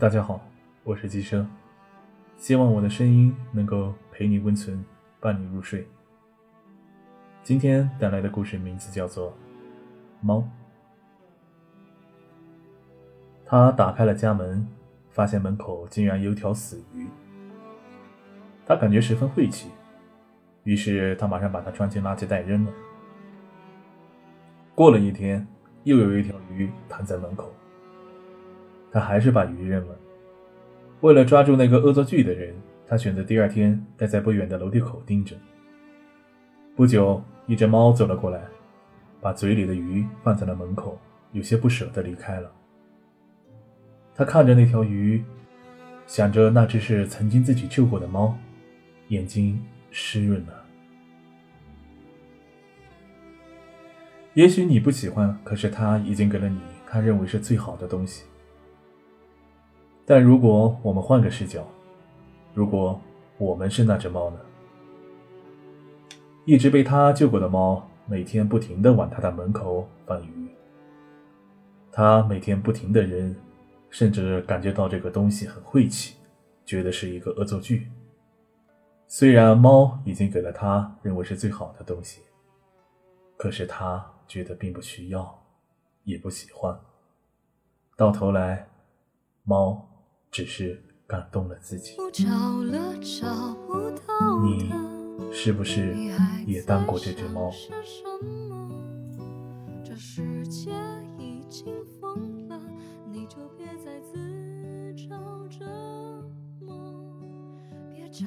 大家好，我是鸡生，希望我的声音能够陪你温存，伴你入睡。今天带来的故事名字叫做《猫》。他打开了家门，发现门口竟然有条死鱼，他感觉十分晦气，于是他马上把它装进垃圾袋扔了。过了一天，又有一条鱼躺在门口。他还是把鱼扔了。为了抓住那个恶作剧的人，他选择第二天待在不远的楼梯口盯着。不久，一只猫走了过来，把嘴里的鱼放在了门口，有些不舍得离开了。他看着那条鱼，想着那只是曾经自己救过的猫，眼睛湿润了。也许你不喜欢，可是他已经给了你他认为是最好的东西。但如果我们换个视角，如果我们是那只猫呢？一直被他救过的猫，每天不停的往他的门口放鱼。他每天不停的扔，甚至感觉到这个东西很晦气，觉得是一个恶作剧。虽然猫已经给了他认为是最好的东西，可是他觉得并不需要，也不喜欢。到头来，猫。只是感动了自己。是不是也当过这只猫？这世界已经疯了，你就别再自找折磨。别找。